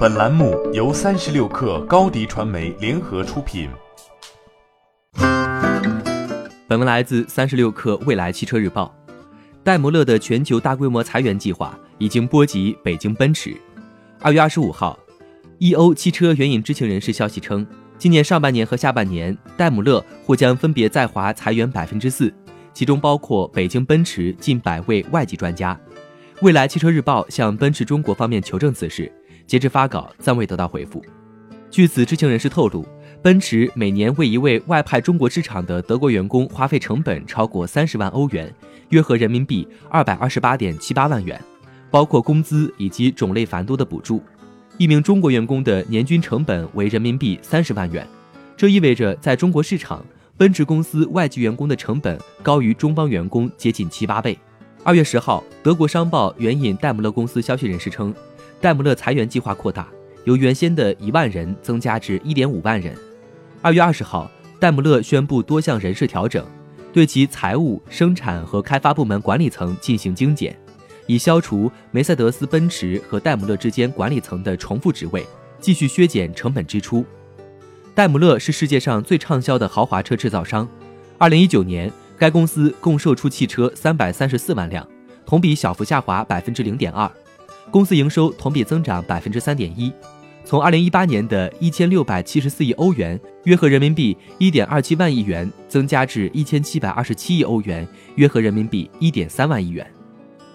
本栏目由三十六氪高低传媒联合出品。本文来自三十六氪未来汽车日报。戴姆勒的全球大规模裁员计划已经波及北京奔驰。二月二十五号，E.O. 汽车援引知情人士消息称，今年上半年和下半年，戴姆勒或将分别在华裁员百分之四，其中包括北京奔驰近百位外籍专家。未来汽车日报向奔驰中国方面求证此事。截至发稿，暂未得到回复。据此知情人士透露，奔驰每年为一位外派中国市场的德国员工花费成本超过三十万欧元，约合人民币二百二十八点七八万元，包括工资以及种类繁多的补助。一名中国员工的年均成本为人民币三十万元，这意味着在中国市场，奔驰公司外籍员工的成本高于中方员工接近七八倍。二月十号，德国商报援引戴姆勒公司消息人士称。戴姆勒裁员计划扩大，由原先的一万人增加至一点五万人。二月二十号，戴姆勒宣布多项人事调整，对其财务、生产和开发部门管理层进行精简，以消除梅赛德斯奔驰和戴姆勒之间管理层的重复职位，继续削减成本支出。戴姆勒是世界上最畅销的豪华车制造商。二零一九年，该公司共售出汽车三百三十四万辆，同比小幅下滑百分之零点二。公司营收同比增长百分之三点一，从二零一八年的一千六百七十四亿欧元（约合人民币一点二七万亿元）增加至一千七百二十七亿欧元（约合人民币一点三万亿元）。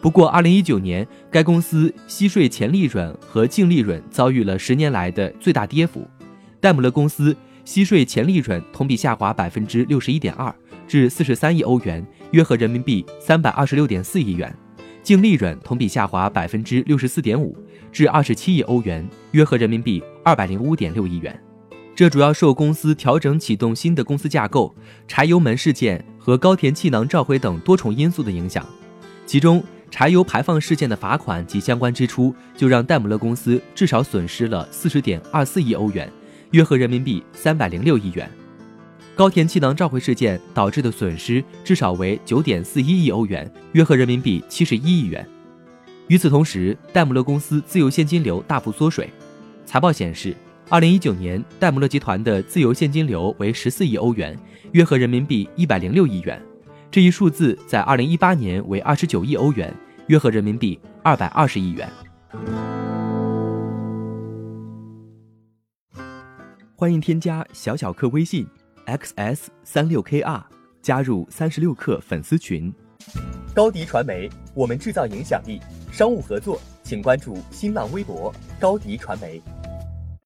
不过，二零一九年该公司息税前利润和净利润遭遇了十年来的最大跌幅。戴姆勒公司息税前利润同比下滑百分之六十一点二，至四十三亿欧元（约合人民币三百二十六点四亿元）。净利润同比下滑百分之六十四点五，至二十七亿欧元，约合人民币二百零五点六亿元。这主要受公司调整启动新的公司架构、柴油门事件和高田气囊召回等多重因素的影响。其中，柴油排放事件的罚款及相关支出，就让戴姆勒公司至少损失了四十点二四亿欧元，约合人民币三百零六亿元。高田气囊召回事件导致的损失至少为九点四一亿欧元，约合人民币七十一亿元。与此同时，戴姆勒公司自由现金流大幅缩水。财报显示，二零一九年戴姆勒集团的自由现金流为十四亿欧元，约合人民币一百零六亿元。这一数字在二零一八年为二十九亿欧元，约合人民币二百二十亿元。欢迎添加小小客微信。Xs 三六 kr 加入三十六氪粉丝群。高迪传媒，我们制造影响力。商务合作，请关注新浪微博高迪传媒。